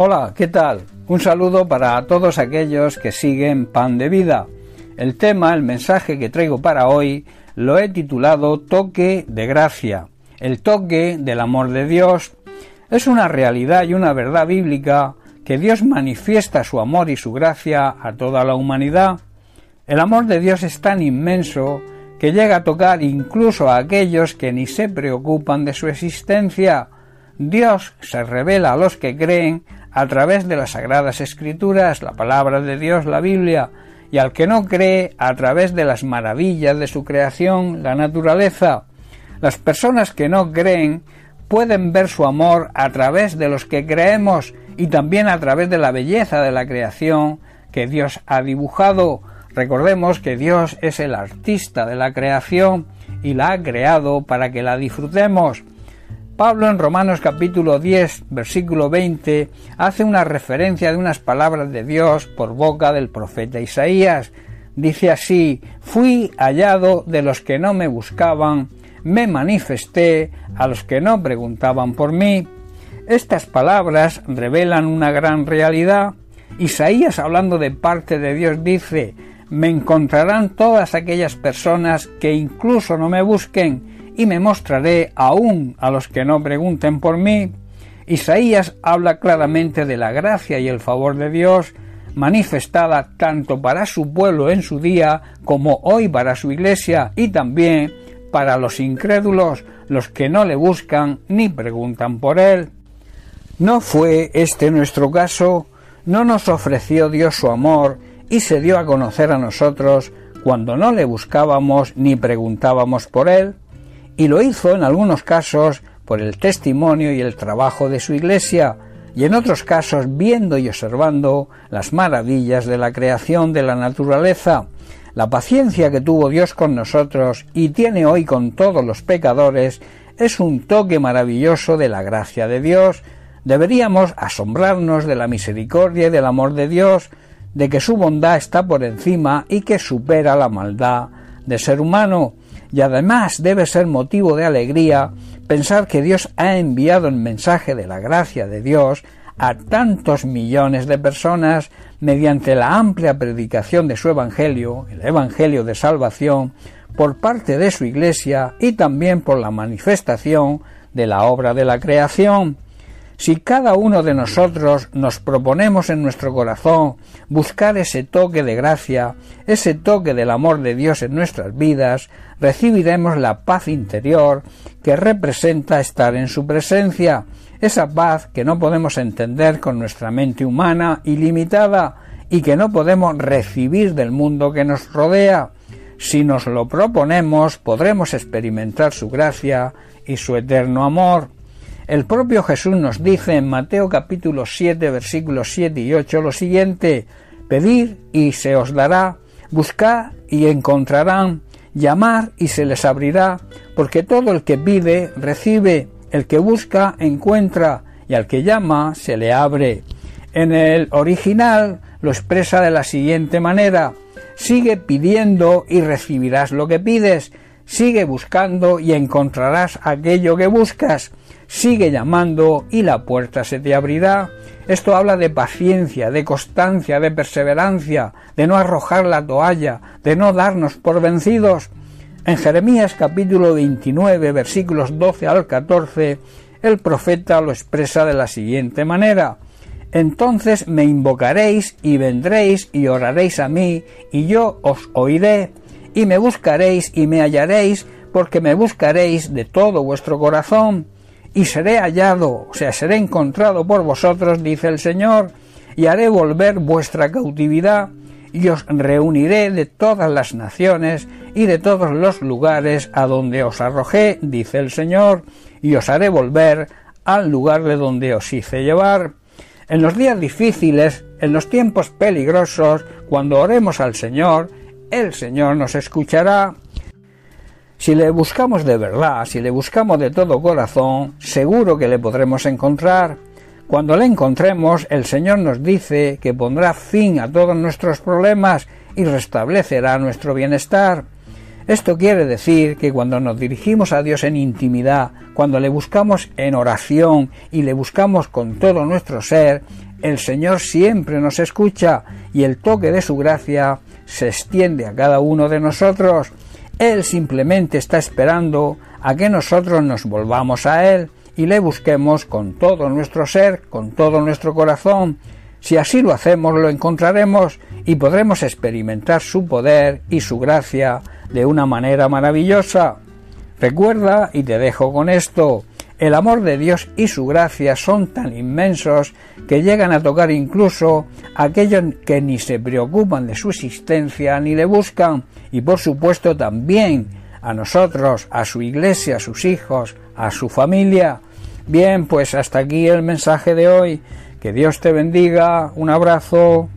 Hola, ¿qué tal? Un saludo para todos aquellos que siguen Pan de Vida. El tema, el mensaje que traigo para hoy, lo he titulado Toque de Gracia. El toque del amor de Dios es una realidad y una verdad bíblica que Dios manifiesta su amor y su gracia a toda la humanidad. El amor de Dios es tan inmenso que llega a tocar incluso a aquellos que ni se preocupan de su existencia. Dios se revela a los que creen a través de las sagradas escrituras, la palabra de Dios, la Biblia, y al que no cree a través de las maravillas de su creación, la naturaleza. Las personas que no creen pueden ver su amor a través de los que creemos y también a través de la belleza de la creación que Dios ha dibujado. Recordemos que Dios es el artista de la creación y la ha creado para que la disfrutemos. Pablo en Romanos capítulo 10, versículo 20, hace una referencia de unas palabras de Dios por boca del profeta Isaías. Dice así, fui hallado de los que no me buscaban, me manifesté a los que no preguntaban por mí. Estas palabras revelan una gran realidad. Isaías, hablando de parte de Dios, dice, me encontrarán todas aquellas personas que incluso no me busquen, y me mostraré aún a los que no pregunten por mí. Isaías habla claramente de la gracia y el favor de Dios manifestada tanto para su pueblo en su día como hoy para su iglesia y también para los incrédulos, los que no le buscan ni preguntan por él. ¿No fue este nuestro caso? ¿No nos ofreció Dios su amor y se dio a conocer a nosotros cuando no le buscábamos ni preguntábamos por él? Y lo hizo en algunos casos por el testimonio y el trabajo de su Iglesia, y en otros casos viendo y observando las maravillas de la creación de la naturaleza, la paciencia que tuvo Dios con nosotros y tiene hoy con todos los pecadores es un toque maravilloso de la gracia de Dios. Deberíamos asombrarnos de la misericordia y del amor de Dios, de que su bondad está por encima y que supera la maldad de ser humano y además debe ser motivo de alegría pensar que Dios ha enviado el mensaje de la gracia de Dios a tantos millones de personas mediante la amplia predicación de su Evangelio, el Evangelio de Salvación, por parte de su Iglesia y también por la manifestación de la obra de la creación. Si cada uno de nosotros nos proponemos en nuestro corazón buscar ese toque de gracia, ese toque del amor de Dios en nuestras vidas, recibiremos la paz interior que representa estar en su presencia, esa paz que no podemos entender con nuestra mente humana ilimitada y que no podemos recibir del mundo que nos rodea. Si nos lo proponemos, podremos experimentar su gracia y su eterno amor. El propio Jesús nos dice en Mateo capítulo 7 versículos 7 y 8 lo siguiente, Pedid y se os dará, buscad y encontrarán, llamar y se les abrirá, porque todo el que pide recibe, el que busca encuentra, y al que llama se le abre. En el original lo expresa de la siguiente manera, sigue pidiendo y recibirás lo que pides, sigue buscando y encontrarás aquello que buscas, sigue llamando y la puerta se te abrirá. Esto habla de paciencia, de constancia, de perseverancia, de no arrojar la toalla, de no darnos por vencidos. En Jeremías capítulo 29 versículos 12 al 14 el profeta lo expresa de la siguiente manera Entonces me invocaréis y vendréis y oraréis a mí y yo os oiré y me buscaréis y me hallaréis porque me buscaréis de todo vuestro corazón y seré hallado, o sea, seré encontrado por vosotros, dice el Señor, y haré volver vuestra cautividad, y os reuniré de todas las naciones y de todos los lugares a donde os arrojé, dice el Señor, y os haré volver al lugar de donde os hice llevar. En los días difíciles, en los tiempos peligrosos, cuando oremos al Señor, el Señor nos escuchará si le buscamos de verdad, si le buscamos de todo corazón, seguro que le podremos encontrar. Cuando le encontremos, el Señor nos dice que pondrá fin a todos nuestros problemas y restablecerá nuestro bienestar. Esto quiere decir que cuando nos dirigimos a Dios en intimidad, cuando le buscamos en oración y le buscamos con todo nuestro ser, el Señor siempre nos escucha y el toque de su gracia se extiende a cada uno de nosotros. Él simplemente está esperando a que nosotros nos volvamos a Él y le busquemos con todo nuestro ser, con todo nuestro corazón. Si así lo hacemos, lo encontraremos y podremos experimentar su poder y su gracia de una manera maravillosa. Recuerda, y te dejo con esto, el amor de Dios y su gracia son tan inmensos que llegan a tocar incluso a aquellos que ni se preocupan de su existencia ni le buscan, y por supuesto también a nosotros, a su iglesia, a sus hijos, a su familia. Bien, pues hasta aquí el mensaje de hoy. Que Dios te bendiga. Un abrazo.